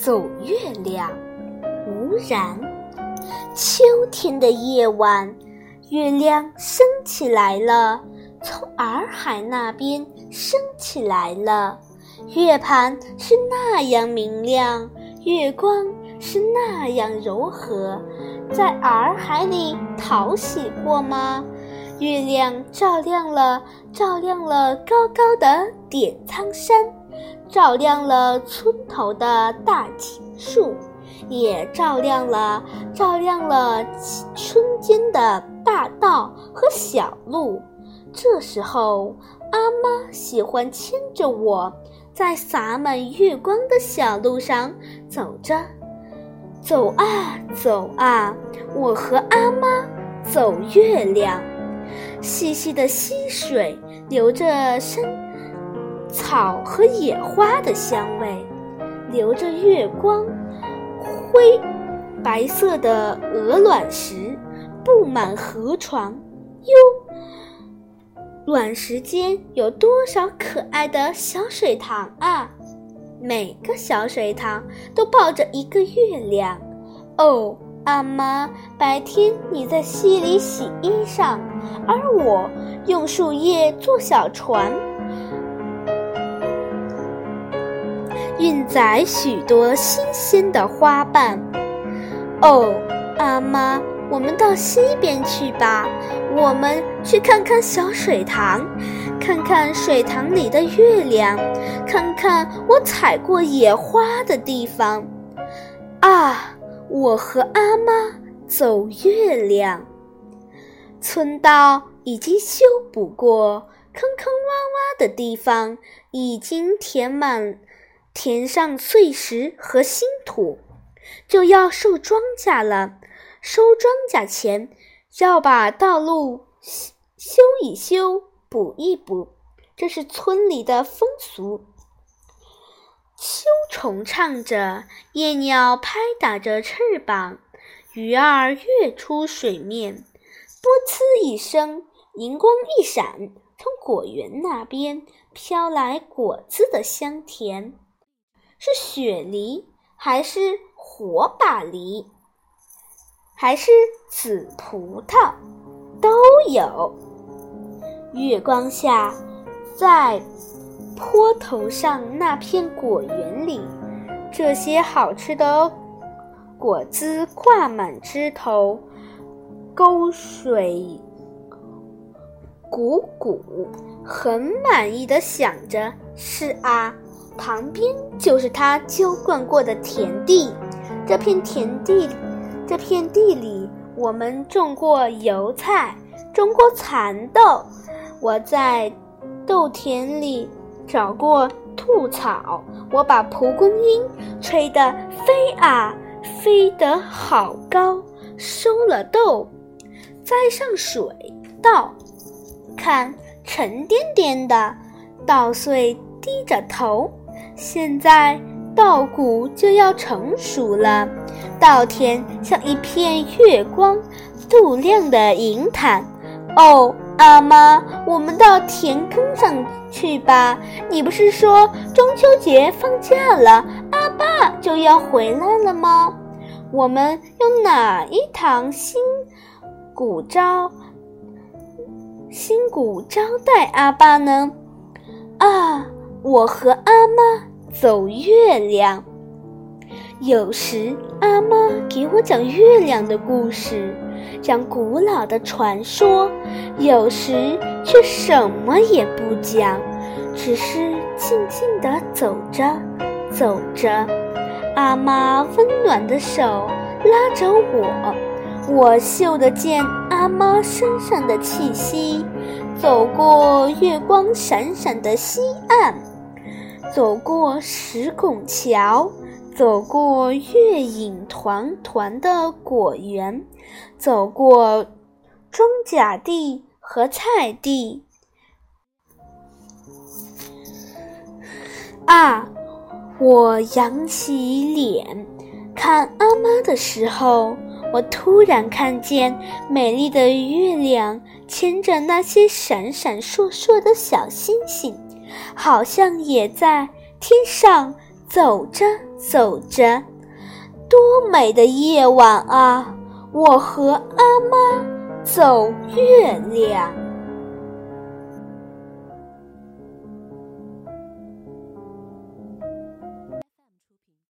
走月亮，无然。秋天的夜晚，月亮升起来了，从洱海那边升起来了。月盘是那样明亮，月光是那样柔和，在洱海里淘洗过吗？月亮照亮了，照亮了高高的点苍山，照亮了村头的大青树，也照亮了，照亮了村间的大道和小路。这时候，阿妈喜欢牵着我。在洒满月光的小路上走着，走啊走啊，我和阿妈走月亮。细细的溪水流着山草和野花的香味，流着月光。灰白色的鹅卵石布满河床，哟。卵石间有多少可爱的小水塘啊！每个小水塘都抱着一个月亮。哦，阿妈，白天你在溪里洗衣裳，而我用树叶做小船，运载许多新鲜的花瓣。哦，阿妈。我们到西边去吧，我们去看看小水塘，看看水塘里的月亮，看看我采过野花的地方。啊，我和阿妈走月亮。村道已经修补过，坑坑洼洼的地方已经填满，填上碎石和新土，就要收庄稼了。收庄稼前，要把道路修一修、补一补，这是村里的风俗。秋虫唱着，夜鸟拍打着翅膀，鱼儿跃出水面，啵呲一声，银光一闪，从果园那边飘来果子的香甜，是雪梨还是火把梨？还是紫葡萄，都有。月光下，在坡头上那片果园里，这些好吃的果子挂满枝头，沟水汩汩，很满意的想着：是啊，旁边就是他浇灌过的田地，这片田地。这片地里，我们种过油菜，种过蚕豆。我在豆田里找过兔草，我把蒲公英吹得飞啊飞得好高。收了豆，栽上水稻，看沉甸甸的稻穗低着头。现在。稻谷就要成熟了，稻田像一片月光镀亮的银毯。哦，阿妈，我们到田埂上去吧。你不是说中秋节放假了，阿爸就要回来了吗？我们用哪一堂新鼓招新鼓招待阿爸呢？啊，我和阿妈。走月亮。有时阿妈给我讲月亮的故事，讲古老的传说；有时却什么也不讲，只是静静地走着，走着。阿妈温暖的手拉着我，我嗅得见阿妈身上的气息，走过月光闪闪的西岸。走过石拱桥，走过月影团团的果园，走过庄稼地和菜地。啊！我扬起脸看阿妈的时候，我突然看见美丽的月亮牵着那些闪闪烁烁的小星星。好像也在天上走着走着，多美的夜晚啊！我和阿妈走月亮。